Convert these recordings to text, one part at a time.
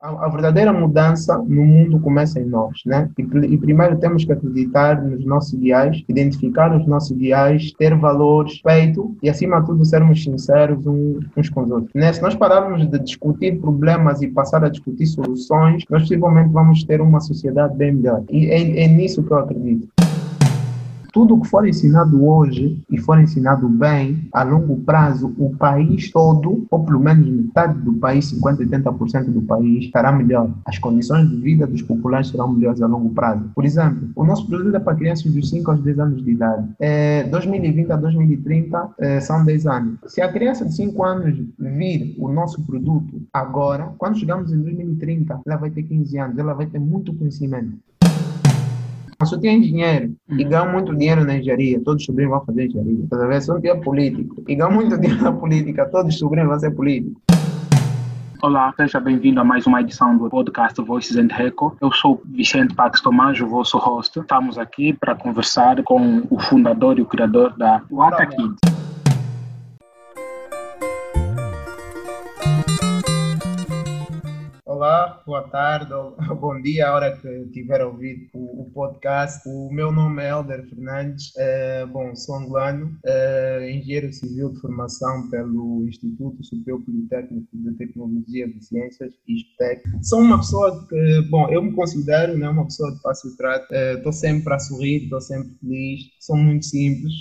A, a, verdadeira mudança no mundo começa em nós, né? E, e, primeiro temos que acreditar nos nossos ideais, identificar os nossos ideais, ter valor, respeito e, acima de tudo, sermos sinceros uns, com os outros. Né? Se nós pararmos de discutir problemas e passar a discutir soluções, nós possivelmente vamos ter uma sociedade bem melhor. E é, é nisso que eu acredito tudo que for ensinado hoje e for ensinado bem, a longo prazo, o país todo, ou pelo menos metade do país, 50, 80% do país, estará melhor. As condições de vida dos populares serão melhores a longo prazo. Por exemplo, o nosso produto é para crianças dos 5 aos 10 anos de idade. É, 2020 a 2030 é, são 10 anos. Se a criança de 5 anos vir o nosso produto agora, quando chegamos em 2030, ela vai ter 15 anos, ela vai ter muito conhecimento. Se eu tenho dinheiro e uhum. ganho muito dinheiro na engenharia, todos os sobrinhos vão fazer engenharia. Tá vendo? Se eu tenho político e ganho muito dinheiro na política, todos os sobrinhos vão ser políticos. Olá, seja bem-vindo a mais uma edição do podcast Voices and Reco. Eu sou Vicente Pax Tomás, o vosso host. Estamos aqui para conversar com o fundador e o criador da Wata Kids. Olá, boa tarde, ou bom dia, a hora que tiver ouvido o, o podcast. O meu nome é Helder Fernandes, é, bom, sou angolano, é, engenheiro civil de formação pelo Instituto Superior Politécnico de Tecnologia de Ciências, ISPTEC. Sou uma pessoa que, bom, eu me considero né, uma pessoa de fácil trato, estou é, sempre a sorrir, estou sempre feliz, sou muito simples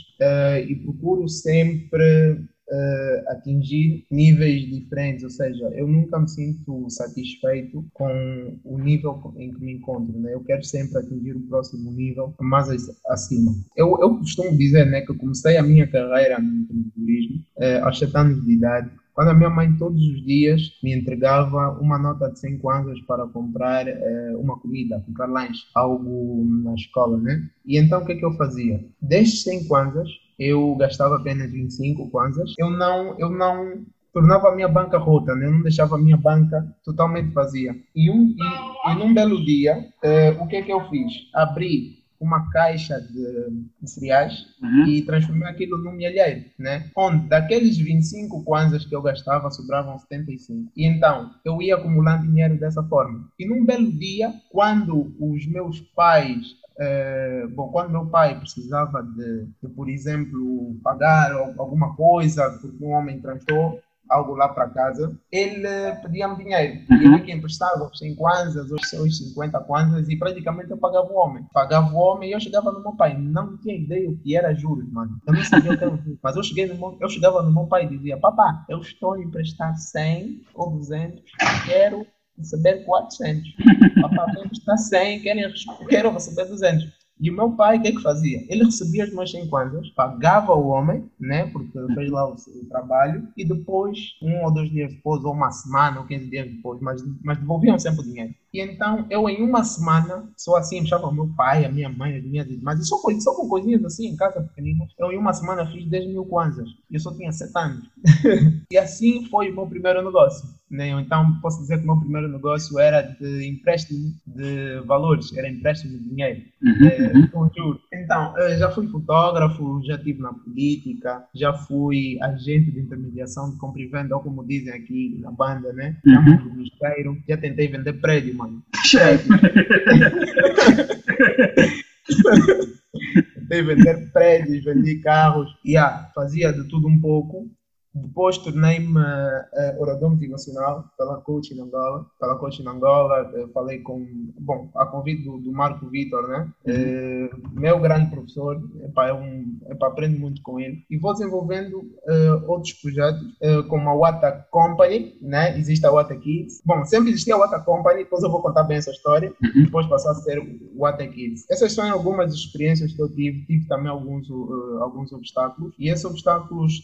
e procuro sempre uh, atingir níveis diferentes, ou seja, eu nunca me sinto satisfeito com o nível em que me encontro, né? Eu quero sempre atingir o próximo nível mais acima. Eu, eu costumo dizer, né, que eu comecei a minha carreira no empreendedorismo uh, aos 7 anos de idade, quando a minha mãe todos os dias me entregava uma nota de 100 kwanzas para comprar uh, uma comida, comprar lanche, algo na escola, né? E então o que é que eu fazia? Destes 100 kwanzas, eu gastava apenas 25 kwanzas. Eu não, eu não tornava a minha banca rota, né? eu não deixava a minha banca totalmente vazia. E, um, e, e num belo dia, uh, o que é que eu fiz? Abri uma caixa de, de cereais uhum. e transformei aquilo num milheiro, né? Onde daqueles 25 kwanzas que eu gastava, sobravam 75. E então, eu ia acumulando dinheiro dessa forma. E num belo dia, quando os meus pais é, bom, quando meu pai precisava de, de, por exemplo, pagar alguma coisa porque um homem transportou algo lá para casa, ele pedia-me dinheiro. Uhum. Ele que emprestava os 100 kwanzas, os seus 50 kwanzas, e praticamente eu pagava o homem. Pagava o homem e eu chegava no meu pai. Não tinha ideia o que era juros, mano. Eu não sabia o que era juros. Mas eu, cheguei no meu, eu chegava no meu pai e dizia: Papá, eu estou a emprestar 100 ou 200, quero receber 400. Papai está 100, querem, quero receber 200. E o meu pai, o que é que fazia? Ele recebia as meus 100 kwanzas, pagava o homem, né, porque fez lá o, o, trabalho, e depois, um ou dois dias depois, ou uma semana, ou 15 dias depois, mas, mas devolviam sempre o dinheiro. E então, eu em uma semana, só assim, chama o meu pai, a minha mãe, as minhas irmãs, e só, só com coisinhas assim, em casa pequeninas, eu em uma semana fiz 10 mil kwanzas. E eu só tinha 7 anos. e assim foi o meu primeiro negócio. Né? Então, posso dizer que o meu primeiro negócio era de empréstimo de valores, era empréstimo de dinheiro, uhum, é, com juros. Então, já fui fotógrafo, já estive na política, já fui agente de intermediação de compra e venda, ou como dizem aqui na banda, né? Uhum. Já tentei vender prédio, mano. tentei vender prédios, vendi carros, yeah, fazia de tudo um pouco. Depois tornei-me uh, orador motivacional pela Coach em Angola. Pela Coach em Angola, uh, falei com, bom, a convite do, do Marco Vitor, né? Uhum. Uh, meu grande professor, epá, é um, epá, aprendo muito com ele. E vou desenvolvendo uh, outros projetos, como a Wata Company, né? Existe a Wata Kids. Bom, sempre existia a Wata Company, depois eu vou contar bem essa história. Uhum. Depois passar a ser o Wata Kids. Essas são algumas experiências que eu tive. Tive também alguns, alguns obstáculos. E esses obstáculos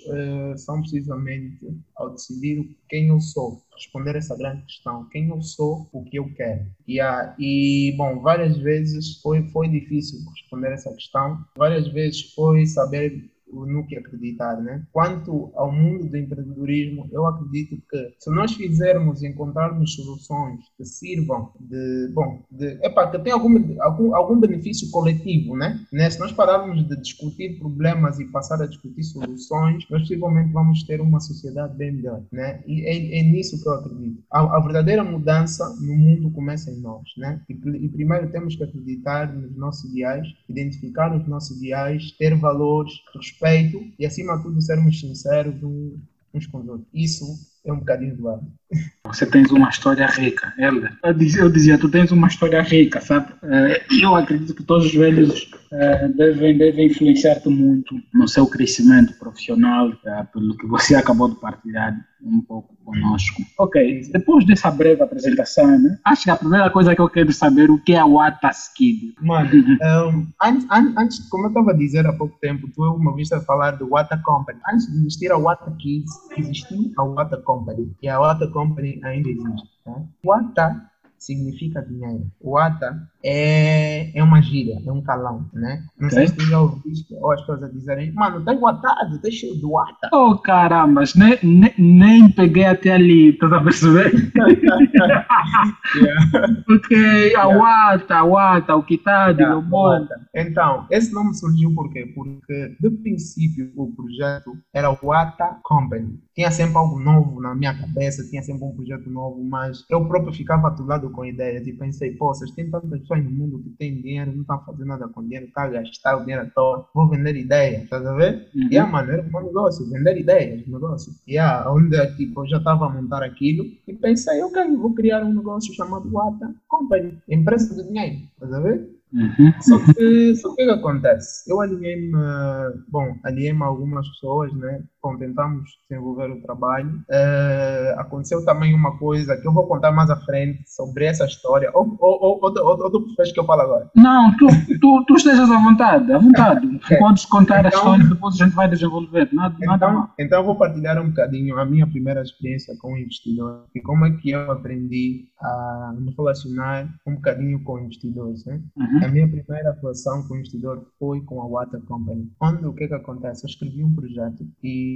são precisamente precisamente ao decidir quem eu sou, responder essa grande questão, quem eu sou, o que eu quero. E, e bom, várias vezes foi, foi difícil responder essa questão, várias vezes foi saber no que acreditar, né? Quanto ao mundo do empreendedorismo, eu acredito que se nós fizermos encontrarmos soluções que sirvam de, bom, de, epa, que tem algum, algum, algum benefício coletivo, né? né? Se nós pararmos de discutir problemas e passar a discutir soluções, nós possivelmente vamos ter uma sociedade bem melhor, né? E é, é nisso que eu acredito. A, a, verdadeira mudança no mundo começa em nós, né? E, e primeiro temos que acreditar nos nossos ideais, identificar os nossos ideais, ter valores, respeito e, acima de tudo, sermos sinceros uns com os outros. Isso é um bocadinho do lado. Você tens uma história rica, Helder. Eu dizia, eu dizia, tu tens uma história rica, sabe? Eh, eu acredito que todos os velhos eh, devem, devem influenciar-te muito no seu crescimento profissional, eh, pelo que você acabou de partilhar um pouco conosco. Ok, depois dessa breve apresentação, né, acho que a primeira coisa que eu quero saber o que é o Skid. Mano, um, antes, antes, como eu estava a dizer há pouco tempo, tu uma vez a falar do Wata Company. Antes de existir a Wata Kids, existiu a Wata Company. E a Wata Company ainda existe. Tá? Wata significa dinheiro. Wata é, é uma gíria, é um calão, né? Não okay. sei se tu já ouviste ou as pessoas dizerem, mano, tá guatado, tá cheio de wata. Oh, caramba, nem, nem, nem peguei até ali, tá a perceber? yeah. Porque a wata, a wata, o que tá de yeah, Então, esse nome surgiu por quê? Porque, de princípio, o projeto era o Wata Company. Tinha sempre algo novo na minha cabeça, tinha sempre um projeto novo, mas eu próprio ficava atolado com ideias e pensei, pô, vocês têm tantas pessoas mundo que têm dinheiro, não estão fazendo nada com dinheiro, estão a gastar o dinheiro à toa, vou vender ideias, tá a ver? Uhum. E a mano, era um bom negócio, vender ideias, negócio. E yeah, onde tipo, eu já estava a montar aquilo e pensei, ok, vou criar um negócio chamado Wata Company, empresa de dinheiro, tá a ver? Uhum. Só que, só que o que acontece? Eu alinhei-me, bom, alinhei-me algumas pessoas, né? Bom, tentamos desenvolver o trabalho. Uh, aconteceu também uma coisa que eu vou contar mais à frente sobre essa história. Ou, ou, ou, ou, ou, tu preferes que eu fale agora? Não, tu, tu, tu estejas à vontade, à vontade. é. Podes contar então, a história, depois a gente vai desenvolver. Nada, então, nada mal. então eu vou partilhar um bocadinho a minha primeira experiência com o investidor e como é que eu aprendi a me relacionar um bocadinho com investidores. Né? Uhum. A minha primeira atuação com investidor foi com a Water Company. Onde o que é que acontece? Eu escrevi um projeto e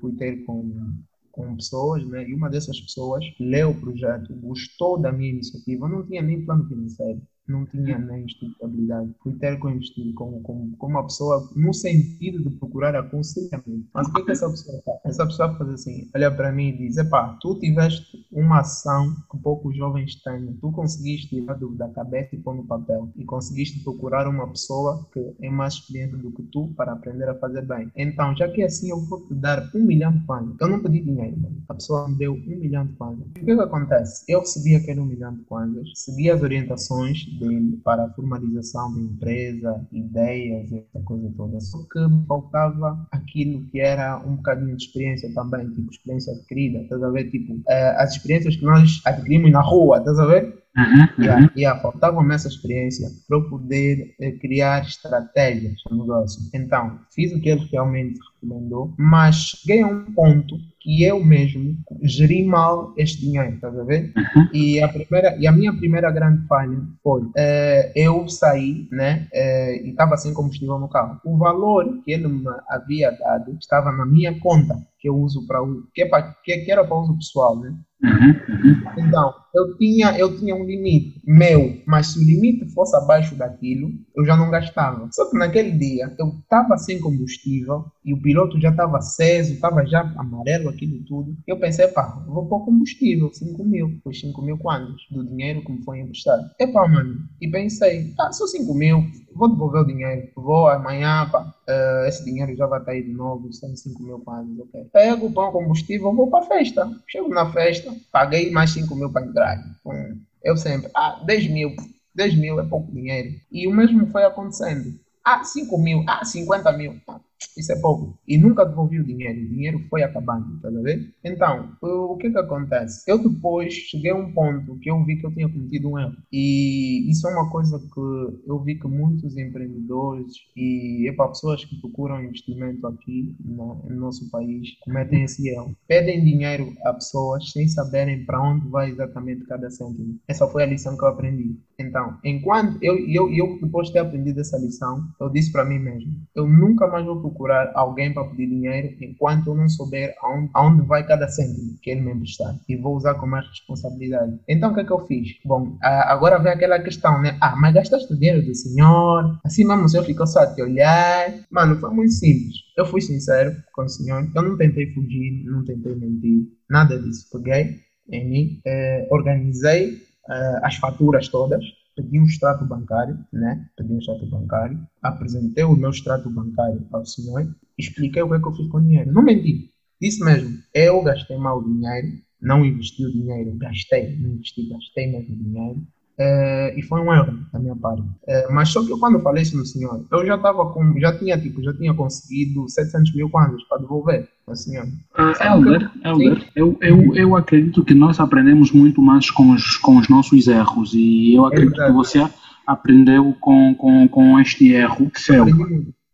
fui ter com com pessoas, né? E uma dessas pessoas leu o projeto, gostou da minha iniciativa, não tinha nem plano financeiro não tinha nem estabilidade. Fui ter com com, com, com uma pessoa no sentido de procurar aconselhamento. Mas o que, é que essa pessoa faz? Essa pessoa faz assim, olha para mim e diz, epá, tu tiveste uma ação que poucos jovens têm, tu conseguiste tirar do, da cabeça e pôr no papel, e conseguiste procurar uma pessoa que é mais experiente do que tu para aprender a fazer bem. Então, já que é assim, eu vou te dar um milhão de kwanzas. Eu não pedi dinheiro, a pessoa me deu um milhão de kwanzas. O que, é que acontece? Eu recebi aquele um milhão de kwanzas, segui as orientações dele para a formalização da empresa, ideias, essa coisa toda. Só que faltava aquilo que era um bocadinho de experiência também, tipo experiência adquirida, estás a ver? Tipo, uh, as experiências que nós adquirimos na rua, estás a ver? Uhum, yeah, uhum. yeah, faltava-me essa experiência para eu poder eh, criar estratégias no negócio. Então, fiz o que ele realmente recomendou, mas cheguei a um ponto que eu mesmo geri mal este dinheiro, estás a ver? Uhum. E, a primeira, e a minha primeira grande falha foi uh, eu saí né, uh, e estava sem combustível no carro. O valor que ele me havia dado estava na minha conta que eu uso para o que, é que, que era para uso pessoal, né? Uhum, uhum. Então, eu tinha, eu tinha um limite meu, mas se o limite fosse abaixo daquilo, eu já não gastava. Só que naquele dia eu estava sem combustível e o piloto já estava aceso, estava já amarelo, aquilo tudo. Eu pensei, pá, vou pôr combustível, 5 mil. Foi 5 mil quantos? Do dinheiro que me foi emprestado. Epá, mano. E pensei, ah, só 5 mil, vou devolver o dinheiro. Vou amanhã, pá, uh, esse dinheiro já vai estar aí de novo, são 5 mil quantos, ok. Pego, pão combustível, vou para a festa. Chego na festa, paguei mais 5 mil para entrar. Hum, eu sempre, ah, 10 mil, 10 mil é pouco dinheiro. E o mesmo foi acontecendo. Ah, 5 mil, ah, 50 mil. Ah, isso é pouco. E nunca devolvi o dinheiro. O dinheiro foi acabando, tá vendo? Então, o que que acontece? Eu depois cheguei a um ponto que eu vi que eu tinha cometido um erro. E isso é uma coisa que eu vi que muitos empreendedores e para pessoas que procuram investimento aqui no, no nosso país cometem esse erro. Pedem dinheiro a pessoas sem saberem para onde vai exatamente cada cêntimo. Essa foi a lição que eu aprendi. Então, enquanto eu, eu, eu depois de ter aprendido essa lição, eu disse para mim mesmo, eu nunca mais vou procurar alguém para pedir dinheiro enquanto eu não souber aonde, aonde vai cada cêntimo que ele me emprestar. E vou usar com mais responsabilidade. Então, o que é que eu fiz? Bom, agora vem aquela questão, né? Ah, mas gastaste o dinheiro do senhor? Assim mesmo o senhor ficou só a te olhar? Mano, foi muito simples. Eu fui sincero com o senhor. Eu não tentei fugir, não tentei mentir. Nada disso. Peguei em mim, eh, organizei eh, as faturas todas pedi um extrato bancário, né? Pedi um extrato bancário, apresentei o meu extrato bancário ao senhor, expliquei o que, é que eu fiz com o dinheiro. Não menti. Disse mesmo, eu gastei mal o dinheiro, não investi o dinheiro, gastei, não investi, gastei mesmo o dinheiro. É, e foi um erro da minha parte. É, mas só que eu, quando falei isso no senhor, eu já estava com, já tinha tipo, já tinha conseguido 700 mil kwanzas para devolver ao senhor. Uh, Elder, Elder eu, eu, eu acredito que nós aprendemos muito mais com os, com os nossos erros e eu acredito que você aprendeu com, com, com este erro seu.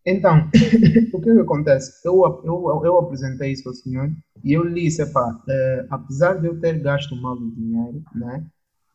Então, o que, que acontece? Eu, eu, eu apresentei isso ao senhor e eu lhe disse, pá, é, apesar de eu ter gasto mal o dinheiro, né?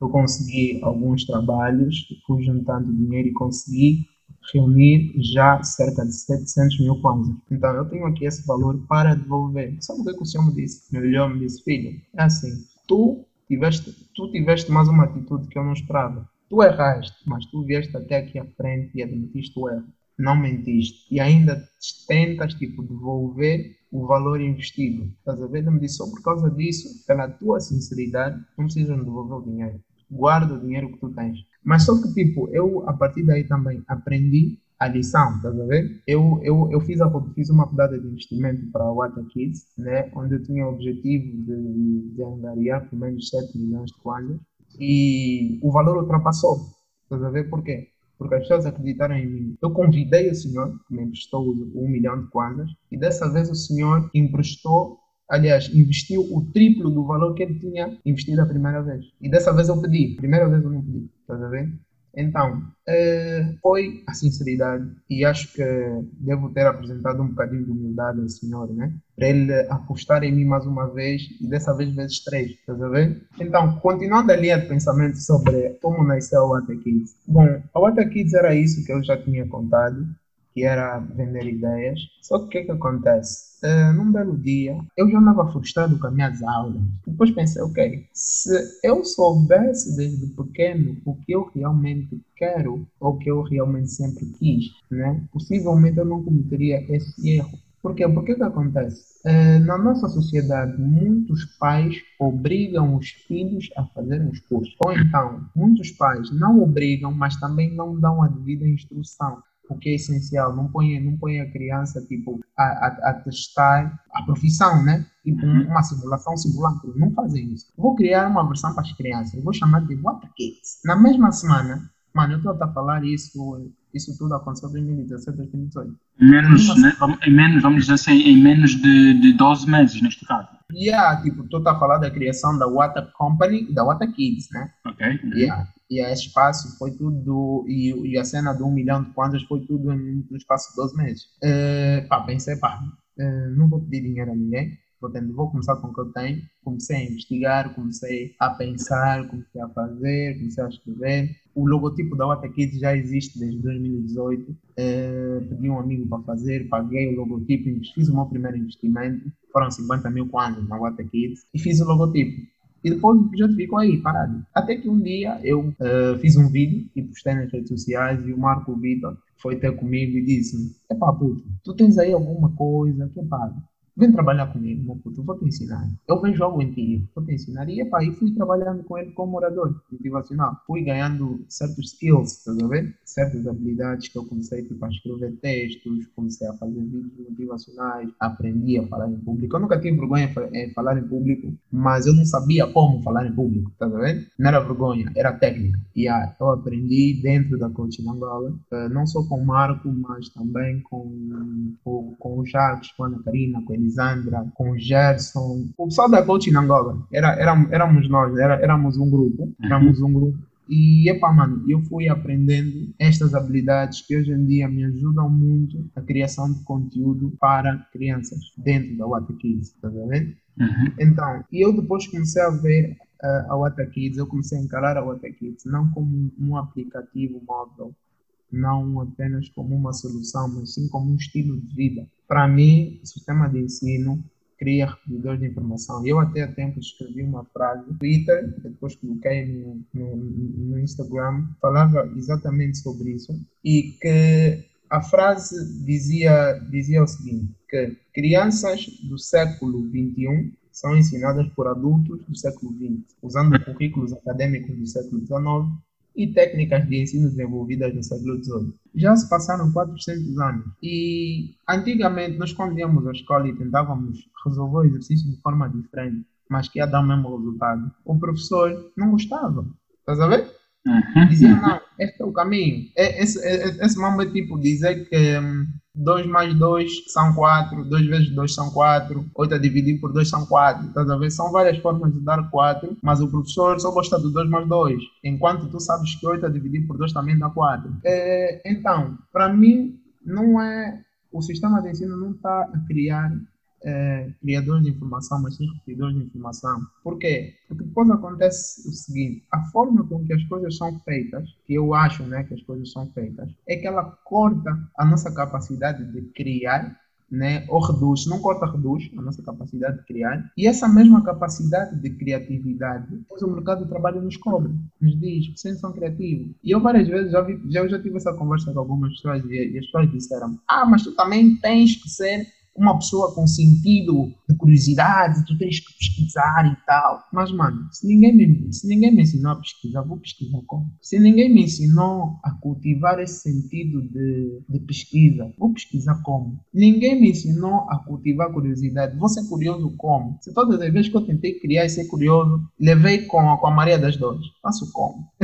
Eu consegui alguns trabalhos, fui juntando dinheiro e consegui reunir já cerca de 700 mil kwanzas. Então, eu tenho aqui esse valor para devolver. Sabe o que, é que o senhor me disse? Meu olhou me disse, filho, é assim, tu tiveste, tu tiveste mais uma atitude que eu não esperava. Tu erraste, mas tu vieste até aqui à frente e admitiste o erro. Não mentiste. E ainda tentas, tipo, devolver o valor investido. Estás a ver? Ele me disse, só por causa disso, pela tua sinceridade, não precisas devolver o dinheiro guarda o dinheiro que tu tens. Mas só que, tipo, eu a partir daí também aprendi a lição, estás a ver? Eu, eu, eu fiz, a, fiz uma rodada de investimento para a Wata Kids, né? Onde eu tinha o objetivo de, de angariar pelo menos 7 milhões de kwanzas e o valor ultrapassou. Estás a ver por quê? Porque as pessoas acreditaram em mim. Eu convidei o senhor, que me emprestou um milhão de kwanzas, e dessa vez o senhor emprestou aliás, investiu o triplo do valor que ele tinha investido a primeira vez. E dessa vez eu pedi, primeira vez eu não pedi, estás a ver? Então, é, foi a sinceridade e acho que devo ter apresentado um bocadinho de humildade ao senhor, né? Para ele apostar em mim mais uma vez e dessa vez vezes três, estás a ver? Então, continuando a linha de pensamento sobre como nasceu o Wata Kids. Bom, a Wata Kids era isso que eu já tinha contado que era vender ideias. Só que o que, que acontece? Uh, num belo dia, eu já andava frustrado com as minhas aulas. Depois pensei, ok, se eu soubesse desde pequeno o que eu realmente quero, ou o que eu realmente sempre quis, né? possivelmente eu não cometeria esse erro. Por quê? Porque que acontece? Uh, na nossa sociedade, muitos pais obrigam os filhos a fazer os cursos. Ou então, muitos pais não obrigam, mas também não dão a devida instrução o que é essencial. Não põe, não põe a criança tipo, a, a, a testar a profissão, né? Tipo, uhum. uma simulação simulacro. Não fazem isso. Vou criar uma versão para as crianças. Vou chamar de What Kids. Na mesma semana, mano, eu estou a falar isso, isso tudo aconteceu em 2017, 2018. Menos, né? Em menos, vamos dizer assim, em menos de, de 12 meses, neste caso. Yeah, tipo, tu tá falando da criação da Wata Company, da Wata Kids, né? Ok. Uhum. Yeah e a espaço foi tudo, e, e a cena de um milhão de kwanzas foi tudo no espaço de 12 meses. Uh, pá, pensei, pá, uh, não vou pedir dinheiro a ninguém, vou, tendo, vou começar com o que eu tenho. Comecei a investigar, comecei a pensar, comecei a fazer, comecei a escrever. O logotipo da Wata Kids já existe desde 2018. Uh, eh, pedi um amigo para fazer, paguei o logotipo, fiz o meu primeiro investimento, foram 50 mil kwanzas na Wata Kids, e fiz o logotipo. E depois projeto ficou aí, parado. Até que um dia eu uh, fiz um vídeo e postei nas redes sociais e o Marco Vitor foi ter comigo e disse-me: Epá, puto, tu tens aí alguma coisa que é pago? Vem trabalhar comigo, meu puto, vou te ensinar. Eu vejo algo em ti, vou te ensinar. E, fui trabalhando com ele como morador motivacional. Fui ganhando certos skills, estás a ver? Certas habilidades que eu comecei tipo, a escrever textos, comecei a fazer vídeos motivacionais, aprendi a falar em público. Eu nunca tive vergonha em falar em público, mas eu não sabia como falar em público, estás a ver? Não era vergonha, era técnica. E ah, eu aprendi dentro da Coaching Angola, não só com o Marco, mas também com, com, com o Jacques, com a Ana Karina, com a Elisandra, com o Gerson, o pessoal da Coaching Angola, era, era, éramos nós, era, éramos um grupo, uhum. éramos um grupo. E, epá, mano, eu fui aprendendo estas habilidades que hoje em dia me ajudam muito a criação de conteúdo para crianças dentro da Wata Kids, tá vendo? Uhum. Então, e eu depois comecei a ver uh, a Wata Kids, eu comecei a encarar a Wata Kids não como um aplicativo móvel, não apenas como uma solução, mas sim como um estilo de vida. Para mim, o sistema de ensino cria repetidores de informação. Eu até há tempo escrevi uma frase no Twitter, depois coloquei no, no, no Instagram, falava exatamente sobre isso e que a frase dizia, dizia o seguinte, que crianças do século XXI são ensinadas por adultos do século XX, usando currículos acadêmicos do século XIX e técnicas de ensino desenvolvidas no século XVIII. Já se passaram 400 anos e antigamente nós quando íamos à escola e tentávamos resolver o exercício de forma diferente, mas que ia dar o mesmo resultado, o professor não gostava. Estás a ver? Uhum. Dizia, não, este é o caminho. É, esse, é, esse mambo é tipo dizer que 2 hum, mais 2 são 4, 2 vezes 2 são 4, 8 a dividir por 2 são 4. Estás a ver? São várias formas de dar 4, mas o professor só gosta do 2 mais 2, enquanto tu sabes que 8 a dividir por 2 também dá 4. É, então, para mim, não é. O sistema de ensino não está a criar é, criadores de informação, mas sim repetidores de informação. Por quê? Porque depois acontece o seguinte: a forma com que as coisas são feitas, que eu acho né, que as coisas são feitas, é que ela corta a nossa capacidade de criar. Né, ou reduz, não corta, reduz a nossa capacidade de criar, e essa mesma capacidade de criatividade, depois o mercado de trabalho nos cobra, nos diz vocês são criativos. E eu várias vezes já, vi, já, já tive essa conversa com algumas pessoas e, e as pessoas disseram: Ah, mas tu também tens que ser uma pessoa com sentido de curiosidade, tu tens que pesquisar e tal. Mas, mano, se ninguém me, se ninguém me ensinou a pesquisar, vou pesquisar como? Se ninguém me ensinou a cultivar esse sentido de, de pesquisa, vou pesquisar como? Ninguém me ensinou a cultivar curiosidade, vou ser curioso como? Se todas as vezes que eu tentei criar e ser curioso, levei com, com a Maria das Dores, faço como?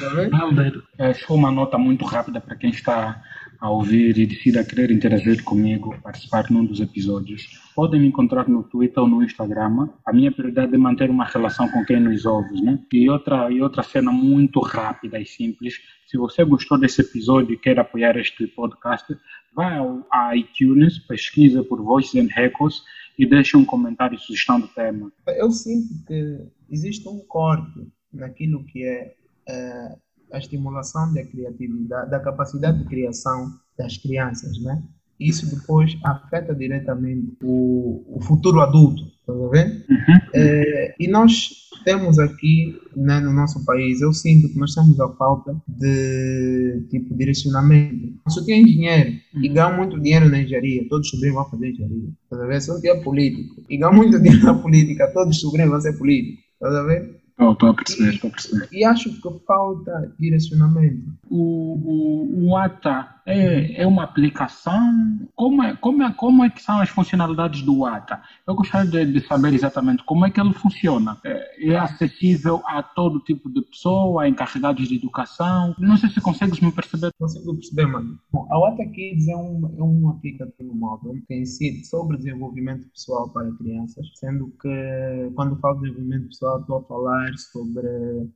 tá é só uma nota muito rápida para quem está a ouvir e decida querer interagir comigo, participar num dos episódios, podem me encontrar no Twitter ou no Instagram. A minha prioridade é manter uma relação com quem nos ouve, né? E outra, e outra cena muito rápida e simples. Se você gostou desse episódio e quer apoiar este podcast, vá ao iTunes, pesquisa por Voices and Records e deixe um comentário e sugestão do tema. Eu sinto que existe um corte naquilo que é, é a estimulação da criatividade, da capacidade de criação das crianças, né? Isso depois afeta diretamente o, o futuro adulto, tá vendo? Uhum. É, e nós temos aqui né, no nosso país, eu sinto que nós temos a falta de tipo direcionamento. Se tem engenheiro e uhum. ganha muito dinheiro na engenharia, todos os sobrinhos vão fazer engenharia, tá vendo? Se eu tiver político e ganha muito dinheiro na política, todos os sobrinhos vão ser políticos, tá vendo? Estou a perceber, estou a perceber. E acho que falta direcionamento. O, o, o ATA é, é uma aplicação? Como é, como, é, como é que são as funcionalidades do ATA? Eu gostaria de, de saber exatamente como é que ele funciona. É, é, acessível a todo tipo de pessoa, a encarregados de educação? Não sei se consegues me perceber. Consigo perceber, mano. Bom, a ATA Kids é um, é um aplicativo móvel que incide sobre desenvolvimento pessoal para crianças, sendo que quando falo de desenvolvimento pessoal estou a falar sobre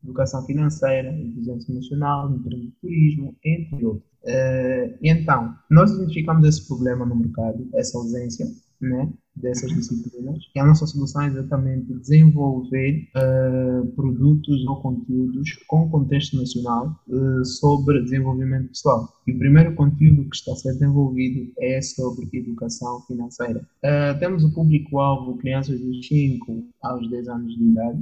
educação financeira, inteligência emocional, empreendedorismo, entre outros. Uh, então, nós identificamos esse problema no mercado, essa ausência, né? Dessas disciplinas. E a nossa solução é exatamente desenvolver uh, produtos ou conteúdos com contexto nacional uh, sobre desenvolvimento pessoal. E o primeiro conteúdo que está a ser desenvolvido é sobre educação financeira. Uh, temos o público-alvo crianças dos 5 aos 10 anos de idade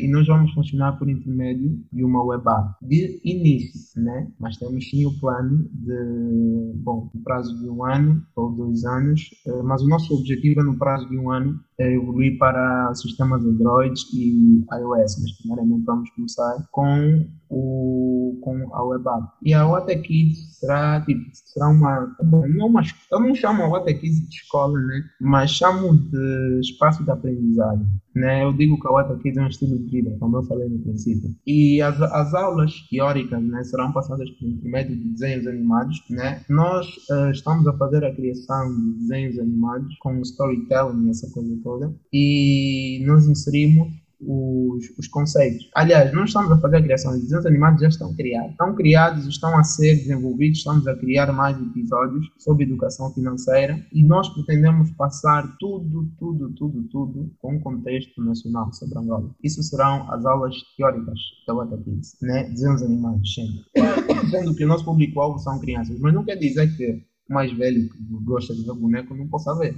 e nós vamos funcionar por intermédio de uma web app de início, né? mas temos sim o plano de, bom, no prazo de um ano ou dois anos, mas o nosso nosso objetivo é, no prazo de um ano, evoluir para sistemas Android e iOS, mas primeiramente vamos começar com o, com a web app. E a Kids será, tipo, será uma, não uma, eu não chamo a Kids de escola, né? mas chamo de espaço de aprendizagem. Né? Eu digo que a Kids é um estilo de vida, como eu falei no princípio. E as, as aulas teóricas né, serão passadas por intermédio de desenhos animados. Né? Nós uh, estamos a fazer a criação de desenhos animados com storytelling essa coisa toda. E nós inserimos os, os conceitos. Aliás, não estamos a fazer a criação, os desenhos animados já estão criados. Estão criados, estão a ser desenvolvidos, estamos a criar mais episódios sobre educação financeira e nós pretendemos passar tudo, tudo, tudo, tudo com contexto nacional sobre Angola. Isso serão as aulas teóricas da Wata Kids, né? Desenhos animados, sempre. Sendo que o nosso público-alvo são crianças, mas não quer dizer que o mais velho que gosta de ver boneco não possa ver.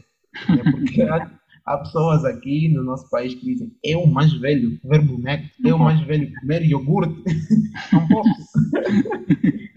Né? Porque há pessoas aqui no nosso país que dizem eu mais velho ver boneco, eu mais velho comer iogurte. Não posso.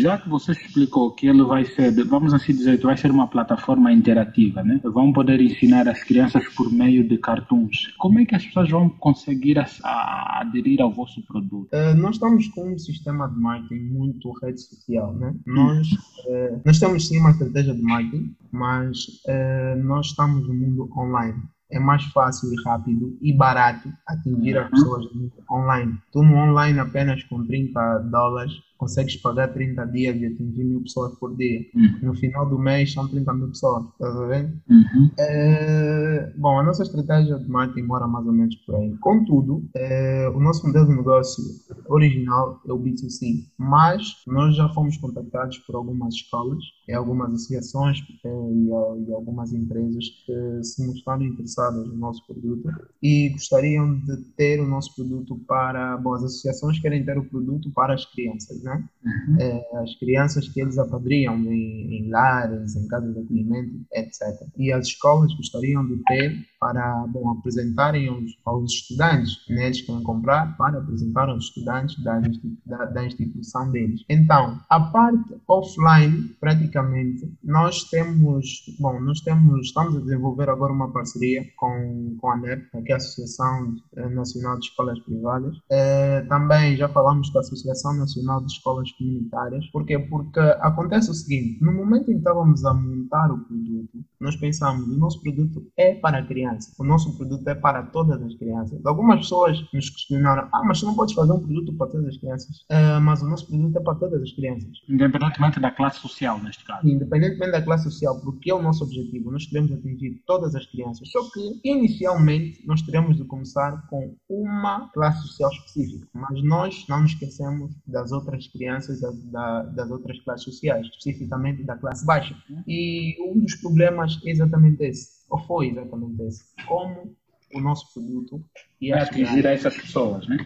Já que você explicou que ele vai ser, vamos assim dizer, vai ser uma plataforma interativa, né? Vão poder ensinar as crianças por meio de cartoons. Como é que as pessoas vão conseguir a, a aderir ao vosso produto? Uh, nós estamos com um sistema de marketing muito rede social, né? Nós, uh, nós temos sim uma estratégia de marketing, mas uh, nós estamos no mundo online é mais fácil e rápido e barato atingir as pessoas online. Tu no online apenas com 30 dólares consegues pagar 30 dias e atingir mil pessoas por dia. Uhum. No final do mês são 30 mil pessoas, estás a ver? Uhum. É, bom, a nossa estratégia de marketing mora mais ou menos por aí. Contudo, é, o nosso modelo de negócio original é o B2C, mas nós já fomos contactados por algumas escolas e algumas associações é, e, e algumas empresas que se mostraram interessadas no nosso produto e gostariam de ter o nosso produto para. Bom, as associações querem ter o produto para as crianças, né? Né? Uhum. É, as crianças que eles apadriam em, em lares, em casas de acolhimento, etc. E as escolas gostariam de ter para bom, apresentarem aos, aos estudantes, né? eles querem comprar para apresentar aos estudantes da, da, da, instituição deles. Então, a parte offline, praticamente, nós temos, bom, nós temos, estamos a desenvolver agora uma parceria com, com a NEP, que é a Associação Nacional de Escolas Privadas. É, também já falamos com a Associação Nacional de Escolas Comunitárias. Por quê? Porque acontece o seguinte, no momento em que estávamos a montar o produto, nós pensamos, o nosso produto é para crianças criança. O nosso produto é para todas as crianças. Algumas pessoas nos questionaram: ah, mas tu não podes fazer um produto para todas as crianças. Uh, mas o nosso produto é para todas as crianças. Independentemente da classe social, neste caso. Independentemente da classe social, porque é o nosso objetivo. Nós queremos atingir todas as crianças. Só que, inicialmente, nós teremos de começar com uma classe social específica. Mas nós não nos esquecemos das outras crianças, das, das outras classes sociais, especificamente da classe baixa. E um dos problemas é exatamente esse ou foi exatamente esse? Como o nosso produto ia atingir essas pessoas, né?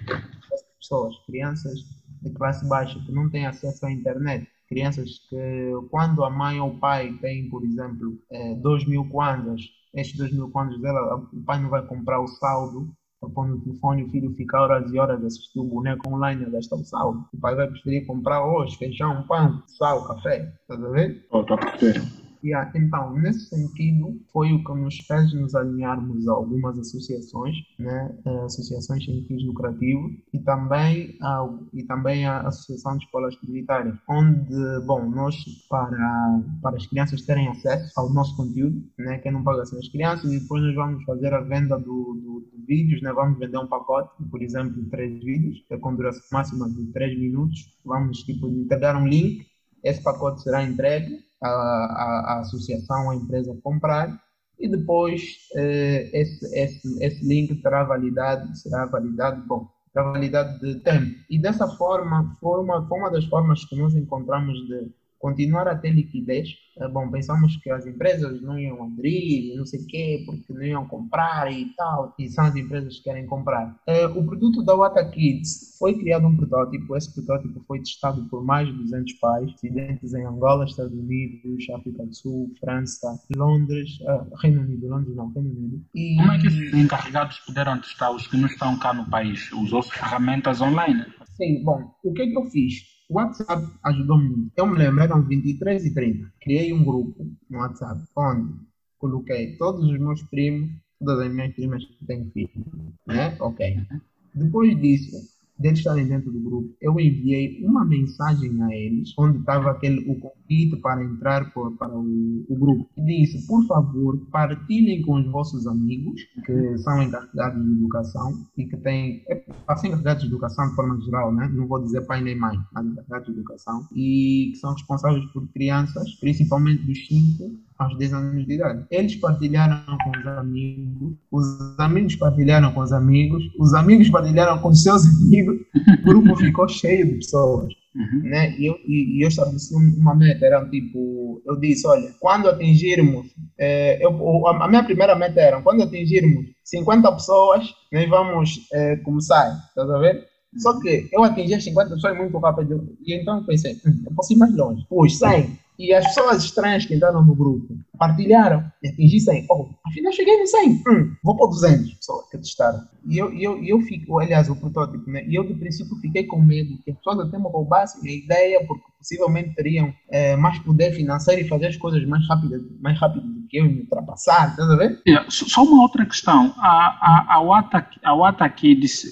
Essas pessoas, crianças de classe baixa que não têm acesso à internet, crianças que quando a mãe ou o pai tem, por exemplo, eh, dois mil kwanzas, estes dois mil kwanzas dela, o pai não vai comprar o saldo para pôr no telefone o filho fica horas e horas a assistir o boneco online a gastar o saldo. O pai vai preferir comprar hoje feijão, pão, sal, café. Estás a ver? Oh, tá Yeah, então, nesse sentido, foi o que nos fez nos alinharmos a algumas associações, né, associações sem fins lucrativos e também, a, e também a Associação de Escolas Comunitárias, onde, bom, nós, para, para as crianças terem acesso ao nosso conteúdo, né, quem não paga são as crianças, e depois nós vamos fazer a venda do, do, do vídeos, né, vamos vender um pacote, por exemplo, três vídeos, que é com duração máxima de três minutos, vamos, tipo, entregar um link, esse pacote será entregue a, a, a associação, a empresa comprar e depois eh, esse, esse, esse link terá validade, será validado, bom, terá validade de tempo. E dessa forma, foi uma, foi uma das formas que nós encontramos de continuar a ter liquidez. É bom, pensamos que as empresas não iam abrir, não sei o quê, porque não iam comprar e tal, e são as empresas que querem comprar. É, o produto da Wata Kids foi criado um protótipo, esse protótipo foi testado por mais de 200 pais, residentes em Angola, Estados Unidos, África do Sul, França, Londres, uh, Reino Unido, Londres não, Reino Unido. E... Como é que esses encarregados puderam testar os que não estão cá no país? Usou-se ferramentas online? Sim, bom, o que é que eu fiz? O WhatsApp ajudou muito. Eu me lembro, eram 23 e 30. Criei um grupo no WhatsApp onde coloquei todos os meus primos, todas as minhas primas que têm filhos, né? Ok. Depois disso, deles estarem dentro do grupo, eu enviei uma mensagem a eles, onde estava aquele, o convite para entrar por, para o, o, grupo. E disse, por favor, partilhem com os vossos amigos, que são encarregados de educação e que têm, são encarregados de educação de forma geral, né? não vou dizer pai nem mãe, mas encarregados de educação, e que são responsáveis por crianças, principalmente dos 5 aos 10 anos de idade. Eles partilharam com os amigos, os amigos partilharam com os amigos, os amigos partilharam com os seus amigos, o grupo ficou cheio de pessoas. Uhum. Né? E, eu, e, e eu estabeleci uma meta, era tipo, eu disse, olha, quando atingirmos, é, eu, a minha primeira meta era, quando atingirmos 50 pessoas, nós vamos é, começar, tá a ver? Só que eu atingi as 50 pessoas muito rápido, e então pensei, hum, eu posso ir mais longe. Pus 100, e as pessoas estranhas que entraram no grupo partilharam e atingi 100. Oh, afinal cheguei em 100. Hum, vou para 200 pessoas que testaram. E eu, eu, eu fico, aliás, o protótipo, né? E eu de princípio fiquei com medo que as pessoas até me roubassem a ideia, porque possivelmente teriam é, mais poder financeiro e fazer as coisas mais rápidas, mais rápido do que eu me ultrapassar, estás a ver? Yeah. Só uma outra questão. A, a, a, Wata, a Wata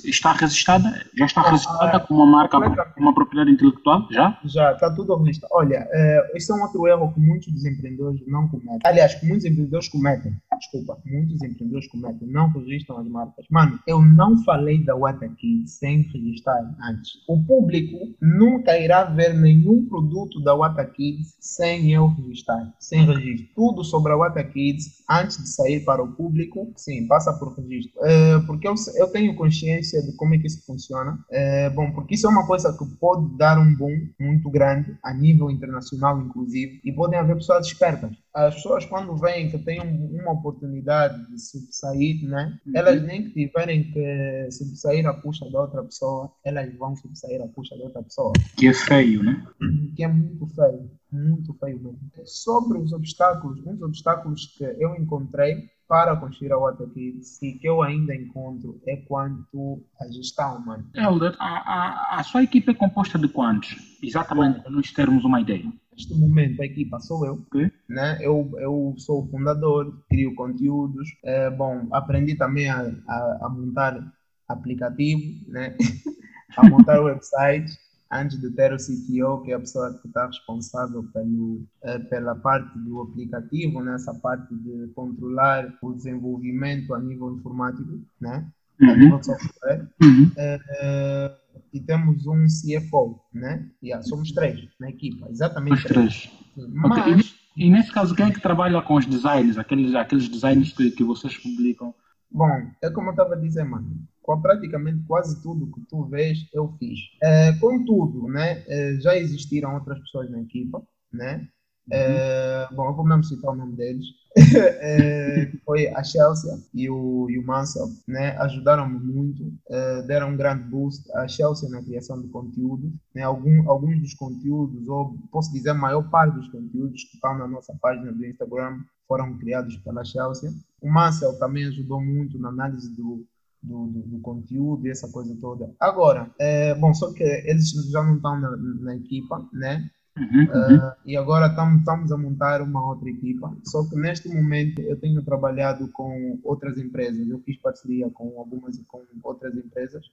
está registrada, já está registrada como uma marca, uma propriedade intelectual, já? Já, está tudo registrado. Olha, é, esse é um outro erro que muitos desempreendedores não cometem. Aliás, que muitos empreendedores cometem. Desculpa, muitos empreendedores cometem, não registram as marcas. Mano, eu não falei da Wata Kids sem registrar antes. O público nunca irá ver nenhum produto da Wata Kids sem eu registrar, sem registro. Tudo sobre a Wata Kids, antes de sair para o público, sim, passa por registro. É, porque eu, eu tenho consciência de como é que isso funciona. É, bom, porque isso é uma coisa que pode dar um boom muito grande, a nível internacional, inclusive, e podem haver pessoas espertas. As pessoas, quando veem que têm uma oportunidade de subsair, né? Uhum. Elas nem que tiverem que subsair a custa da outra pessoa, elas vão subsair a custa da outra pessoa. Que é feio, né? Que é muito feio, muito feio mesmo. Sobre os obstáculos, uns obstáculos que eu encontrei para construir a Water Kids e que eu ainda encontro é quanto à gestão, mano. Helder, a, a, a sua equipe é composta de quantos? Exatamente, para nós termos uma ideia. Neste momento a equipa sou eu, né? eu, eu sou o fundador, crio conteúdos, é, bom, aprendi também a, a, a montar aplicativo, né? a montar website, antes de ter o CTO, que é a pessoa que está responsável pelo, eh, pela parte do aplicativo, nessa né? parte de controlar o desenvolvimento a nível informático, né? Uhum. a nível de software. Uhum. Eh, e temos um CFO, né? Yeah, somos três na equipa, exatamente os três. três. Mas, okay. e, e, nesse caso, quem é que trabalha com os designs, aqueles, aqueles designs que, que vocês publicam? Bom, é como eu estava a dizer, mano com praticamente quase tudo que tu vês, eu fiz. É, contudo, né, é, já existiram outras pessoas na equipa, né? É, bom, eu vou mesmo citar o nome deles. é, foi a Chelsea e o, e o Mansell, né? Ajudaram-me muito, é, deram um grande boost. A Chelsea na criação de conteúdo, né? Algum, alguns dos conteúdos, ou posso dizer a maior parte dos conteúdos que estão na nossa página do Instagram, foram criados pela Chelsea. O Mansell também ajudou muito na análise do, do, do, do, conteúdo e essa coisa toda. Agora, é, bom, só que eles já não estão na, na equipa, né? Uhum, uh, e agora estamos a montar uma outra equipa. Só que neste momento eu tenho trabalhado com outras empresas. Eu fiz parceria com algumas com outras empresas.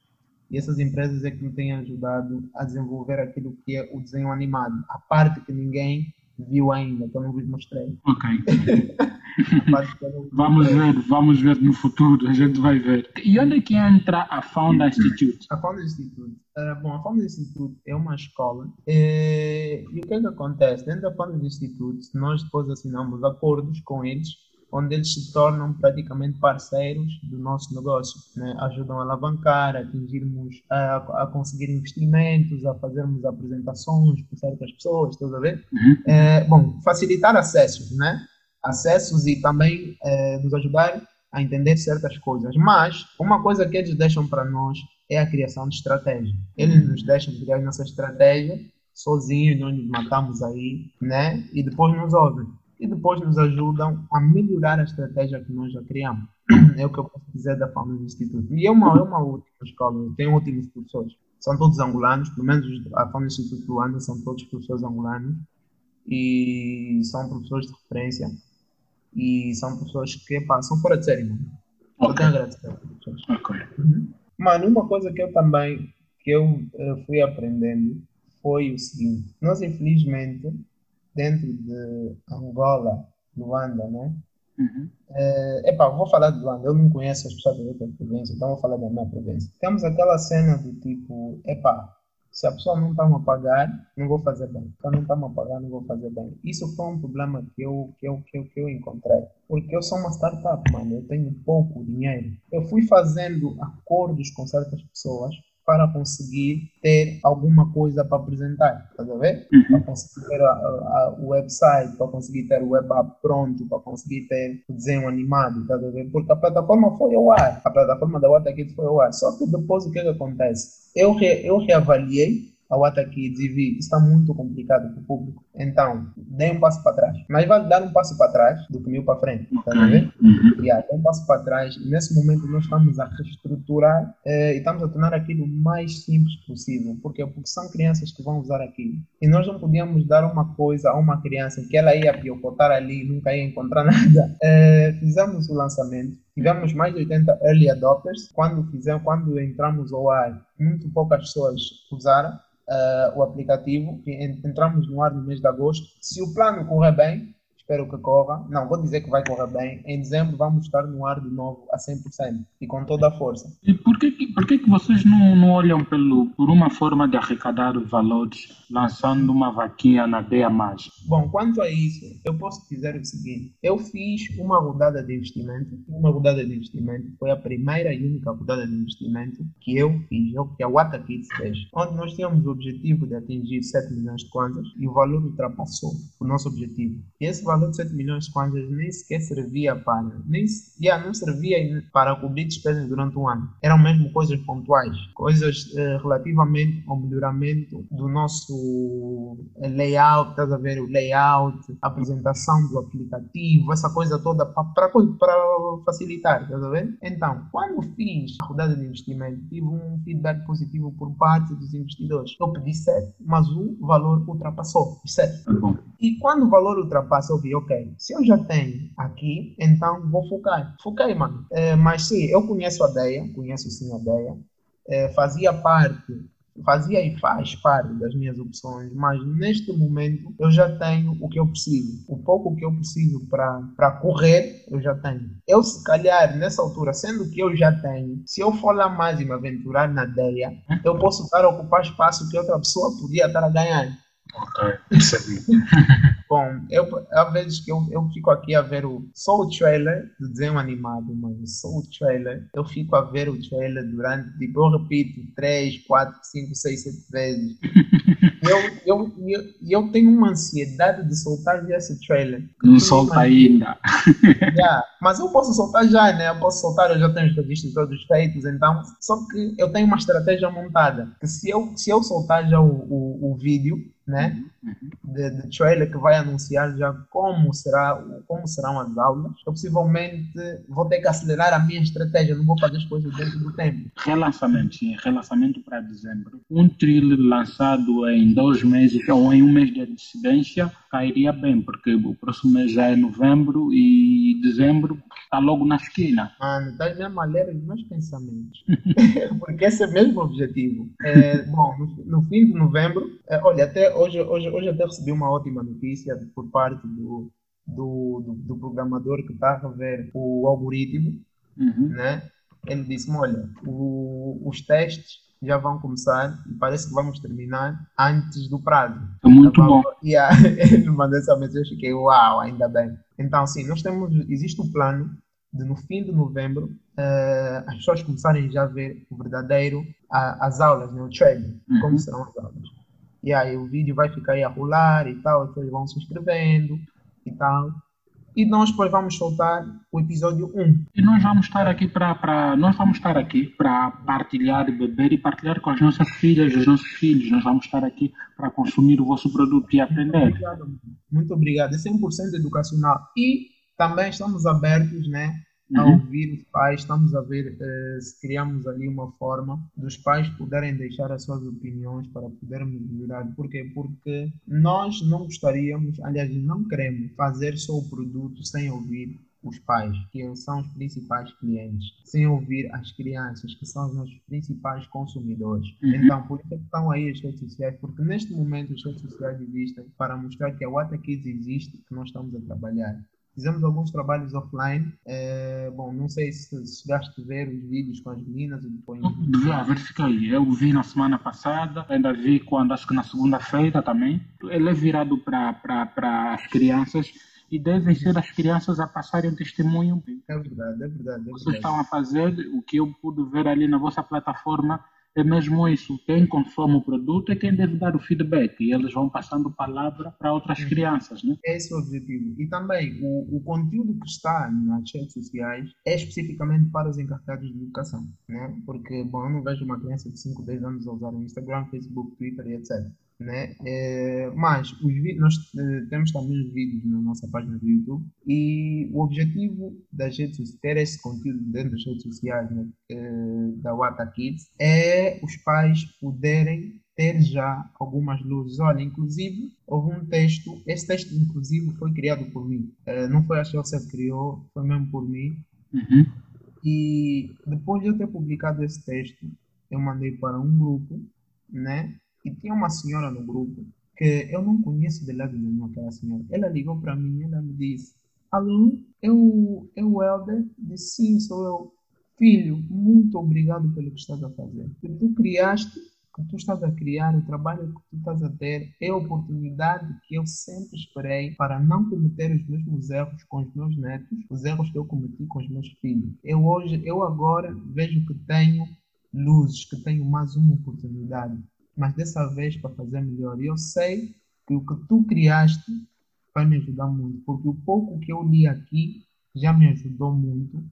E essas empresas é que me têm ajudado a desenvolver aquilo que é o desenho animado. A parte que ninguém viu ainda, eu não vos mostrei. Ok. vamos ver, vamos ver no futuro, a gente vai ver. E onde é que entra a Founda Institute? A Founda Institute. Uh, bom, a Founda Institute é uma escola e, e o que é que acontece? Dentro da Founda Institute, nós depois assinamos acordos com eles onde eles se tornam praticamente parceiros do nosso negócio, né? ajudam a alavancar, a atingirmos, a, a, conseguir investimentos, a fazermos apresentações com certas pessoas, estás a ver? Uhum. É, bom, facilitar acessos, né? Acessos e também é, nos ajudar a entender certas coisas. Mas uma coisa que eles deixam para nós é a criação de estratégia. Eles nos deixam criar nossa estratégia sozinhos, nós nos matamos aí, né? E depois nos ouvem e depois nos ajudam a melhorar a estratégia que nós já criamos. É o que eu posso dizer da do Instituto. E é uma, é uma ótima escola, tem ótimos professores. São todos angolanos, pelo menos a Fama do Instituto do Luanda são todos professores angolanos e são professores de referência e são professores que pá, são fora de série, mano. Okay. Eu tenho a agradecer aos professores. Okay. Uhum. Mano, uma coisa que eu também que eu uh, fui aprendendo foi o seguinte: nós infelizmente dentro de Angola, Luanda, né? Uhum. É, epa, vou falar de Luanda, eu não conheço as pessoas da outra província, então vou falar da minha província. Temos aquela cena do tipo, epá, Se a pessoa não está a pagar, não vou fazer bem. Se não está a pagar, não vou fazer bem. Isso foi um problema que eu, que eu, que eu, que eu encontrei. Porque eu sou uma startup, mano. Eu tenho pouco dinheiro. Eu fui fazendo acordos com certas pessoas para conseguir ter alguma coisa para apresentar, tá a ver? Uhum. Para conseguir ter o website, para conseguir ter o web app pronto, para conseguir ter o desenho animado, tá a ver? Porque a plataforma foi ao ar, a plataforma da WataKids foi ao ar. Só que depois o que, que acontece? Eu, re, eu reavaliei a Wata Kids e vi está muito complicado para o público. Então, dei um passo para trás. Mas vale dar um passo para trás do que mil para frente. Tá okay. Tá uhum. yeah, um passo para trás. Nesse momento nós estamos a reestruturar eh, e estamos a tornar aquilo o mais simples possível. Porque, porque são crianças que vão usar aquilo. E nós não podíamos dar uma coisa a uma criança que ela ia piocotar ali e nunca ia encontrar nada. Eh, fizemos o lançamento. Tivemos mais de 80 early adopters. Quando, fizemos, quando entramos ao ar, muito poucas pessoas usaram uh, o aplicativo. Entramos no ar no mês de agosto. Se o plano correr bem, espero que corra. Não, vou dizer que vai correr bem. Em dezembro vamos estar no ar de novo a 100% e com toda a força. E por que, por que, que vocês não, não olham pelo, por uma forma de arrecadar valores lançando uma vaquinha na DEA Mais? Bom, quanto a isso, eu posso dizer o seguinte: eu fiz uma rodada de investimento. Uma rodada de investimento foi a primeira e única rodada de investimento que eu fiz, que a Wata Kids fez, onde nós tínhamos o objetivo de atingir 7 milhões de kwanzas e o valor ultrapassou o nosso objetivo. E esse valor de 7 milhões de kwanzas nem sequer servia para, nem, yeah, não servia para cobrir despesas durante um ano. Eram mesmo coisas pontuais, coisas uh, relativamente ao melhoramento do nosso layout, estás a ver o layout, a apresentação do aplicativo, essa coisa toda para facilitar, estás a ver? Então, quando fiz a rodada de investimento, tive um feedback positivo por parte dos investidores. Eu pedi 7, mas o valor ultrapassou 7. Uhum. E quando o valor ultrapassa, eu vi, ok, se eu já tenho aqui, então vou focar. Foquei, mano. É, mas sim, eu conheço a DEA, conheço sim a DEA, é, fazia parte fazia e faz parte das minhas opções, mas neste momento eu já tenho o que eu preciso. O pouco que eu preciso para correr, eu já tenho. Eu, se calhar, nessa altura, sendo que eu já tenho, se eu for lá mais e me aventurar na ideia, eu posso estar a ocupar espaço que outra pessoa podia estar a ganhar. Ok, percebi. Bom, eu, há vezes que eu, eu fico aqui a ver o. Só o trailer do desenho animado, mas só o trailer. Eu fico a ver o trailer durante. Tipo, eu repito 3, 4, 5, 6, 7 vezes. eu, eu, eu, eu tenho uma ansiedade de soltar já esse trailer. Não solta ainda. yeah, mas eu posso soltar já, né? Eu posso soltar, eu já tenho os registros todos feitos, então. Só que eu tenho uma estratégia montada. Que se eu, se eu soltar já o, o, o vídeo né? Uhum. De, de, trailer que vai anunciar já como será como serão as aulas. Eu possivelmente vou ter que acelerar a minha estratégia, não vou fazer as coisas dentro do tempo. Relançamento, sim, relançamento para dezembro. Um thriller lançado em dois meses ou em um mês de antecedência cairia bem, porque o próximo mês já é novembro e dezembro está logo na esquina. Mano, estás mesmo a ler os meus pensamentos. porque esse é mesmo o objetivo. É, bom, no, no, fim de novembro, é, olha, até hoje, hoje, hoje até recebi uma ótima notícia por parte do, do, do, do programador que está a ver o algoritmo, uhum. né? Ele disse olha, o, os testes já vão começar e parece que vamos terminar antes do prazo. É muito então, bom. Yeah, ele mandou essa mensagem, eu fiquei, uau, ainda bem. Então, sim, nós temos, existe um plano de no fim de novembro uh, as pessoas começarem já a ver o verdadeiro, as aulas, né, o training, uhum. como serão as aulas. E aí o vídeo vai ficar aí a rolar e tal, as pessoas vão se inscrevendo e tal e nós depois vamos soltar o episódio 1. E nós vamos estar aqui para nós vamos estar aqui para partilhar, beber e partilhar com as nossas filhas, os nossos filhos. Nós vamos estar aqui para consumir o vosso produto e aprender. Muito obrigado. Muito obrigado. É 100% educacional e também estamos abertos, né, a uhum. ouvir os pais, estamos a ver uh, se criamos ali uma forma dos pais poderem deixar as suas opiniões para podermos melhorar. Por quê? Porque nós não gostaríamos, aliás, não queremos fazer só o produto sem ouvir os pais, que são os principais clientes, sem ouvir as crianças, que são os nossos principais consumidores. Uhum. Então, por isso é estão aí as redes sociais, porque neste momento as redes sociais existem para mostrar que a Wata Kids existe, que nós estamos a trabalhar Fizemos alguns trabalhos offline. É, bom, não sei se chegaste a ver os vídeos com as meninas. Depois... Já, verifiquei. Eu vi na semana passada, ainda vi quando, acho que na segunda-feira também. Ele é virado para as crianças e devem ser as crianças a passarem testemunho. É verdade, é verdade. É verdade. Vocês estão a fazer o que eu pude ver ali na vossa plataforma é mesmo isso. Quem consome o produto é quem deve dar o feedback e eles vão passando palavra para outras uhum. crianças. Né? Esse é o objetivo. E também o, o conteúdo que está nas redes sociais é especificamente para os encarregados de educação. Né? Porque, bom, eu não vejo uma criança de 5, 10 anos a usar o Instagram, Facebook, Twitter e etc. Né? É, mas os nós é, temos também os vídeos na nossa página do YouTube e o objetivo das redes sociais, ter esse conteúdo dentro das redes sociais né, é, da Wata Kids é os pais poderem ter já algumas luzes. Olha, inclusive, houve um texto, esse texto, inclusive, foi criado por mim. É, não foi a Chelsea que criou, foi mesmo por mim. Uhum. E depois de eu ter publicado esse texto, eu mandei para um grupo, né? E tinha uma senhora no grupo que eu não conheço de lado nenhum aquela senhora. Ela ligou para mim, ela me disse: Alô, eu, eu Helder? Disse: Sim, sou eu. Filho, muito obrigado pelo que estás a fazer. Que tu criaste, que tu estás a criar, o trabalho que tu estás a ter é a oportunidade que eu sempre esperei para não cometer os mesmos erros com os meus netos, os erros que eu cometi com os meus filhos. Eu hoje, eu agora vejo que tenho luzes, que tenho mais uma oportunidade mas dessa vez para fazer melhor. E eu sei que o que tu criaste vai me ajudar muito, porque o pouco que eu li aqui já me ajudou muito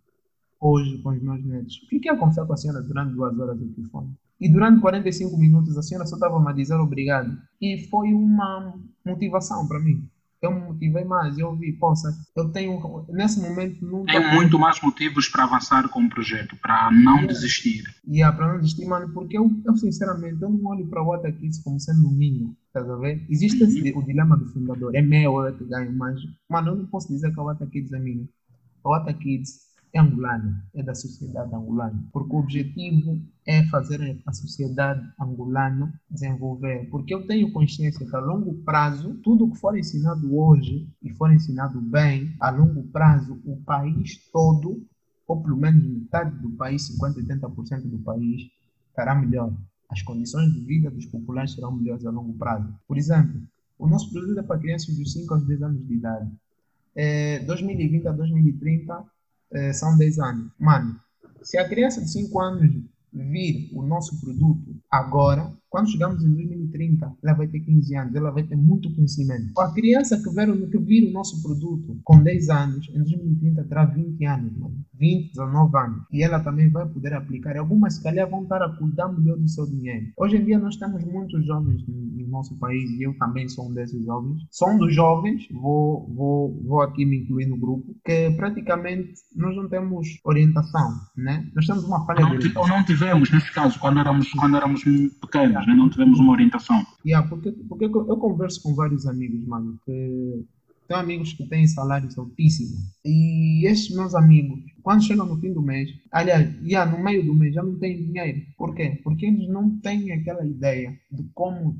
hoje com os meus netos. Fiquei a conversar com a senhora durante duas horas no telefone. E durante 45 minutos a senhora só estava a dizer obrigado. E foi uma motivação para mim eu me motivei mais. Eu vi, poxa, eu tenho, nesse momento, nunca. Tem muito mais motivos para avançar com o projeto, para não yeah. desistir. Yeah, para não desistir, mano, porque eu, eu sinceramente, eu não olho para o Kids como sendo minha, tá a ver? Existe uhum. esse, o dilema do fundador, é meu, eu é que ganho mais. Mano, eu não posso dizer que a Water Kids é minha. A Water Kids é angolana, é da sociedade angolana, porque o objetivo é fazer a sociedade angolana desenvolver, porque eu tenho consciência que a longo prazo, tudo que for ensinado hoje e for ensinado bem, a longo prazo, o país todo, ou pelo menos metade do país, 50, 80% do país, estará melhor. As condições de vida dos populares serão melhores a longo prazo. Por exemplo, o nosso produto é para crianças dos 5 aos 10 anos de idade. É, 2020 a 2030 é, 10 anos. Mano, se a criança de 5 anos vir o nosso produto agora, quando chegamos em 2030, ela vai ter 15 anos, ela vai ter muito conhecimento. A criança que vir, que vir o nosso produto com 10 anos, em 2030 terá 20 anos, mano. 20, 19 anos. E ela também vai poder aplicar. Algumas, se calhar, vão estar a cuidar melhor do seu dinheiro. Hoje em dia, nós temos muitos jovens no, no nosso país, e eu também sou um desses jovens. Sou um dos jovens, vou, vou, vou aqui me incluir no grupo, que praticamente nós não temos orientação, né? Nós temos uma falha não, de tipo, não tivemos, nesse caso, quando éramos, quando éramos pequenos, né? não tivemos uma orientação. Yeah, porque, porque eu converso com vários amigos, mano, que tenho amigos que têm salários altíssimos. E estes meus amigos, quando chegam no fim do mês, aliás, já no meio do mês, já não têm dinheiro. Por quê? Porque eles não têm aquela ideia de como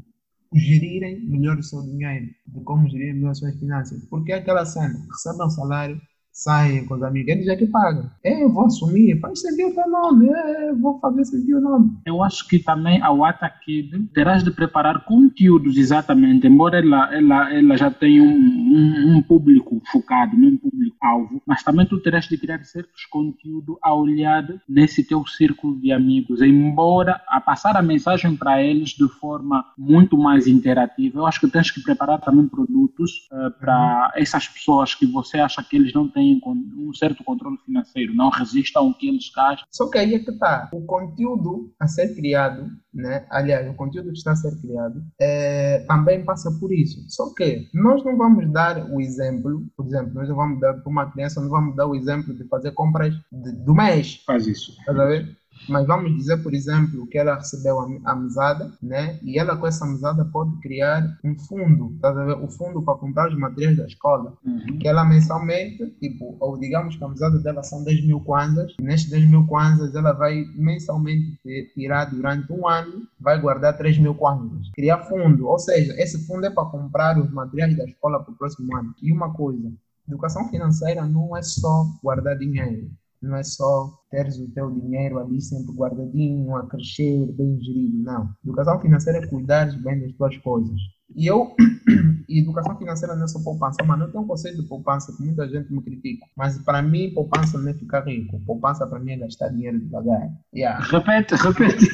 gerirem melhor o seu dinheiro, de como gerir melhor as suas finanças. Porque é aquela cena, recebem um salário, saem com os amigos, eles é que pagam. É, eu vou assumir, faz sentir o teu nome, é, vou fazer sentir o nome. Eu acho que também a Wata Kid terás de preparar conteúdos exatamente, embora ela, ela, ela já tenha um, um, um público focado, um público-alvo, mas também tu terás de criar certos conteúdos a olhar nesse teu círculo de amigos, embora a passar a mensagem para eles de forma muito mais interativa. Eu acho que tens que preparar também produtos uh, para essas pessoas que você acha que eles não têm têm um certo controle financeiro, não resistam ao que eles gastam. Só que aí é que está. O conteúdo a ser criado, né? aliás, o conteúdo que está a ser criado, é, também passa por isso. Só que nós não vamos dar o exemplo, por exemplo, nós não vamos dar para uma criança, não vamos dar o exemplo de fazer compras de, do mês. Faz isso. Tá ver? Mas vamos dizer, por exemplo, que ela recebeu a, mesada, né? E ela com essa mesada pode criar um fundo, tá o fundo para comprar os materiais da escola. Uhum. Que ela mensalmente, tipo, ou digamos que a mesada dela são 10 mil kwanzas, nestes 10 mil kwanzas ela vai mensalmente tirar durante um ano, vai guardar 3 mil kwanzas. Criar fundo, ou seja, esse fundo é para comprar os materiais da escola para o próximo ano. E uma coisa, educação financeira não é só guardar dinheiro, não é só teres o teu dinheiro ali sempre guardadinho, a crescer, bem gerido, não. Educação financeira é cuidar bem das tuas coisas. E eu, e educação financeira não é só poupança, mano, eu tenho um conceito de poupança que muita gente me critica, mas para mim poupança não é ficar rico, poupança para mim é gastar dinheiro devagar. Yeah. Repete, repete.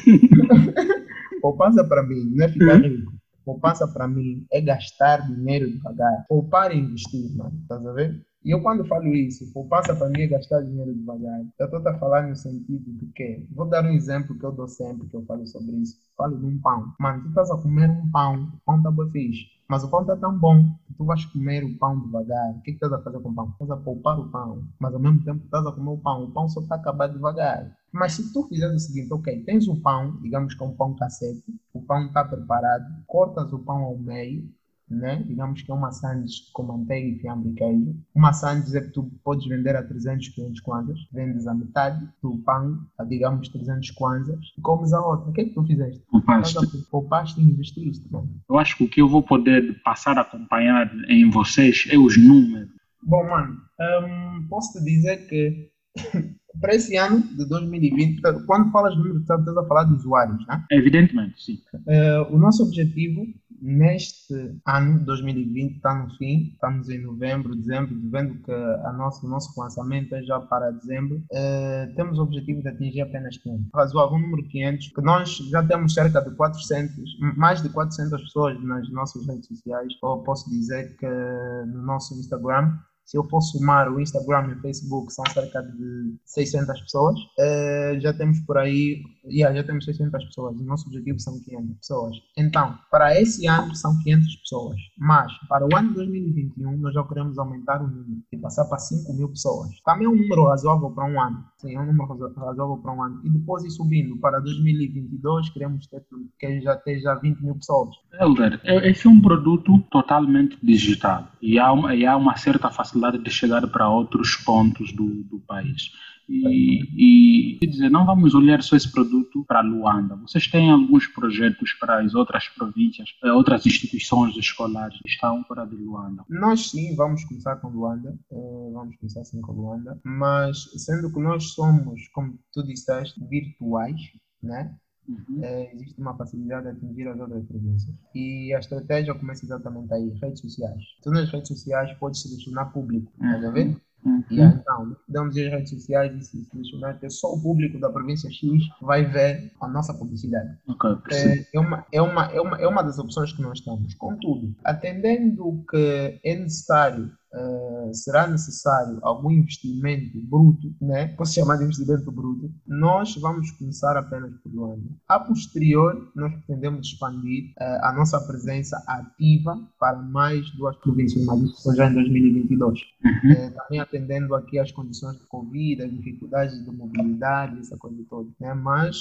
poupança para mim não é ficar rico, poupança para mim é gastar dinheiro devagar, poupar e investir, mano, estás a ver? E eu quando falo isso, poupança para mim é gastar dinheiro devagar. Eu estou a falar no sentido de que, vou dar um exemplo que eu dou sempre, que eu falo sobre isso. Falo de um pão. Mano, tu estás a comer um pão, o pão está bem fixe. Mas o pão está tão bom que tu vais comer o pão devagar. O que, que estás a fazer com o pão? Estás a poupar o pão. Mas ao mesmo tempo estás a comer o pão. O pão só está a acabar devagar. Mas se tu fizeres o seguinte, ok, tens o pão, digamos que é um pão cassete, o pão está preparado, cortas o pão ao meio, né? digamos que é uma sandes com manteiga e fiambre e queijo. Uma sandes é que tu podes vender a 300, 500 kwanzas, vendes a metade do pão a, digamos, 300 kwanzas e comes a outra. O que é que tu fizeste? Poupaste. Poupaste e investiste. Mano. Eu acho que o que eu vou poder passar a acompanhar em vocês é os números. Bom, mano, um, posso te dizer que para esse ano de 2020, quando falas de números, estás a falar de usuários, né? Evidentemente, sim. Uh, o nosso objetivo neste ano 2020 está no fim, estamos em novembro, dezembro, vendo que a nossa, o nosso lançamento é já para dezembro, uh, temos o objetivo de atingir apenas 500. Razoável número 500, que nós já temos cerca de 400, mais de 400 pessoas nas nossas redes sociais, ou posso dizer que no nosso Instagram se eu for somar o Instagram e o Facebook, são cerca de 600 pessoas. Uh, já temos por aí, yeah, já temos 600 pessoas. O nosso objetivo são 500 pessoas. Então, para esse ano são 500 pessoas. Mas, para o ano de 2021, nós já queremos aumentar o número e passar para 5 mil pessoas. Também é um número razoável para um ano. É um número razoável para um ano. E depois ir subindo para 2022, queremos ter que já esteja 20 mil pessoas. Helder, esse é um produto totalmente digital e há uma, e há uma certa facilidade facilidade de chegar para outros pontos do, do país. E, e dizer, não vamos olhar só esse produto para Luanda. Vocês têm alguns projetos para as outras províncias, eh, outras instituições escolares que estão fora de Luanda? Nós sim, vamos começar com Luanda. Uh, vamos começar sim com Luanda. Mas sendo que nós somos, como tu disseste, virtuais, né? Uhum. É, existe uma facilidade de atingir as outras províncias. E a estratégia começa exatamente aí, redes sociais. Tu nas redes sociais podes selecionar público, uhum. tá vendo? Uhum. E aí, então, damos as redes sociais e se selecionar que só o público da província X vai ver a nossa publicidade. Okay, é, é, uma, é, uma, é, uma, é uma das opções que nós temos. Contudo, atendendo que é necessário uh, será necessário algum investimento bruto, né? posso chamar de investimento bruto, nós vamos começar apenas por Luanda. A posterior, nós pretendemos expandir uh, a nossa presença ativa para mais duas províncias, mas isso já em 2022. Uhum. Uh, também atendendo aqui às condições de Covid, as dificuldades de mobilidade, essa coisa toda. Né? Mas,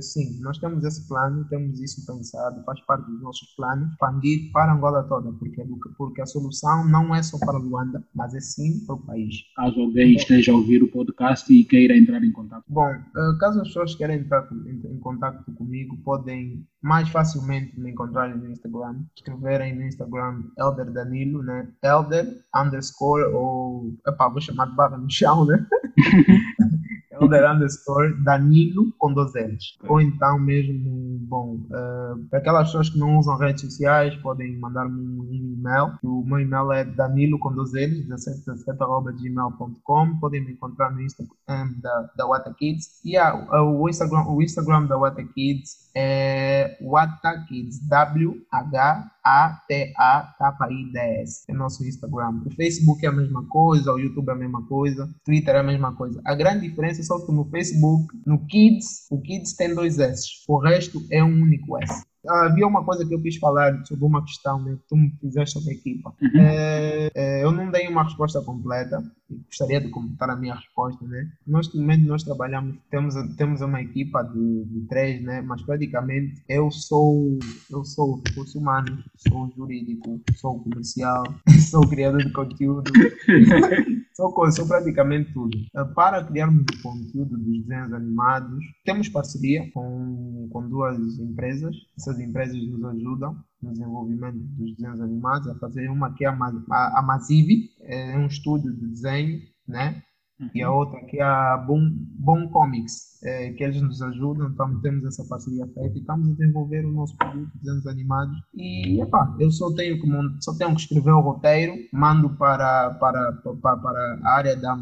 sim, nós temos esse plano, temos isso pensado, faz parte dos nossos planos, expandir para Angola toda, porque, porque a solução não é só para Luanda, mas é sim para o país. Caso alguém esteja a ouvir o podcast e queira entrar em contato. Bom, eh, caso as pessoas queiram entrar em contato comigo, podem mais facilmente me encontrarem no Instagram, escreverem no Instagram Elder Danilo, né? Elder underscore ou, epá, vou chamar de barra no chão, né? Elder underscore Danilo com dois L's. Ou então mesmo, bom, uh, para aquelas pessoas que não usam redes sociais, podem mandar-me um, e-mail. O meu e-mail é danilo com dois L's, 1717.gmail.com. Podem me encontrar no Instagram da, da Wata Kids. E yeah, o, Instagram, o Instagram da Wata Kids é Wata Kids, W-H a-T-A-K-I-D-S. É nosso Instagram. O Facebook é a mesma coisa, o YouTube é a mesma coisa, o Twitter é a mesma coisa. A grande diferença é só que no Facebook, no Kids, o Kids tem dois S. O resto é um único S. Havia uma coisa que eu quis falar sobre uma questão né, que tu me fizeste sobre a equipa. Uhum. É, é, eu não dei uma resposta completa gostaria de completar a minha resposta. Né? No momento, nós trabalhamos, temos, temos uma equipa de, de três, né? mas praticamente eu sou, eu sou o recurso humano, sou o jurídico, sou o comercial, sou o criador de conteúdo. sou, sou praticamente tudo. Eh, para criarmos o conteúdo dos desenhos animados, temos parceria com, com duas empresas. Essas empresas nos ajudam no desenvolvimento dos desenhos animados, a fazer uma que é a, a, a é um estúdio de desenho, né? E a outra que é a Boom, Boom Comics, é, que eles nos ajudam, então temos essa parceria feita e estamos a desenvolver o nosso produto, desenhos animados. E epá, eu só tenho, como, só tenho que escrever o roteiro, mando para, para, para, para a área da,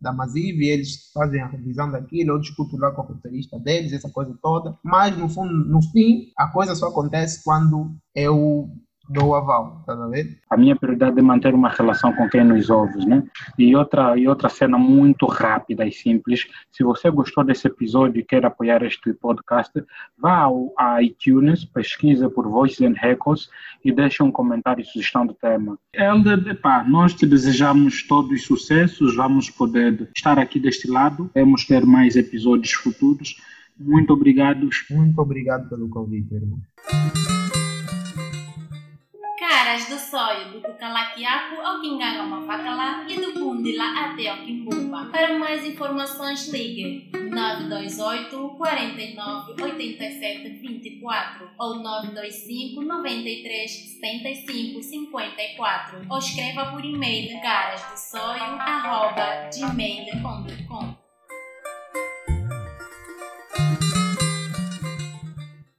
da e eles fazem a revisão daquilo, eu discuto lá com o roteirista deles, essa coisa toda. Mas no, fundo, no fim, a coisa só acontece quando eu dou aval, tá a ver? A minha prioridade é manter uma relação com quem nos ouve, né? E outra, e outra cena muito rápida e simples, se você gostou desse episódio e quer apoiar este podcast, vá ao a iTunes, pesquisa por Voices and Records e deixe um comentário e sugestão do tema. Helder, epá, nós te desejamos todos sucessos, vamos poder estar aqui deste lado, vamos ter mais episódios futuros. Muito obrigado. Muito obrigado pelo convite, irmão. Caras do Sonho, do Cucalaquiaco ao Quinganga e do Pundila até ao Quimbumba. Para mais informações, ligue 928 49 87 24 ou 925 93 75 54 ou escreva por e-mail gmail.com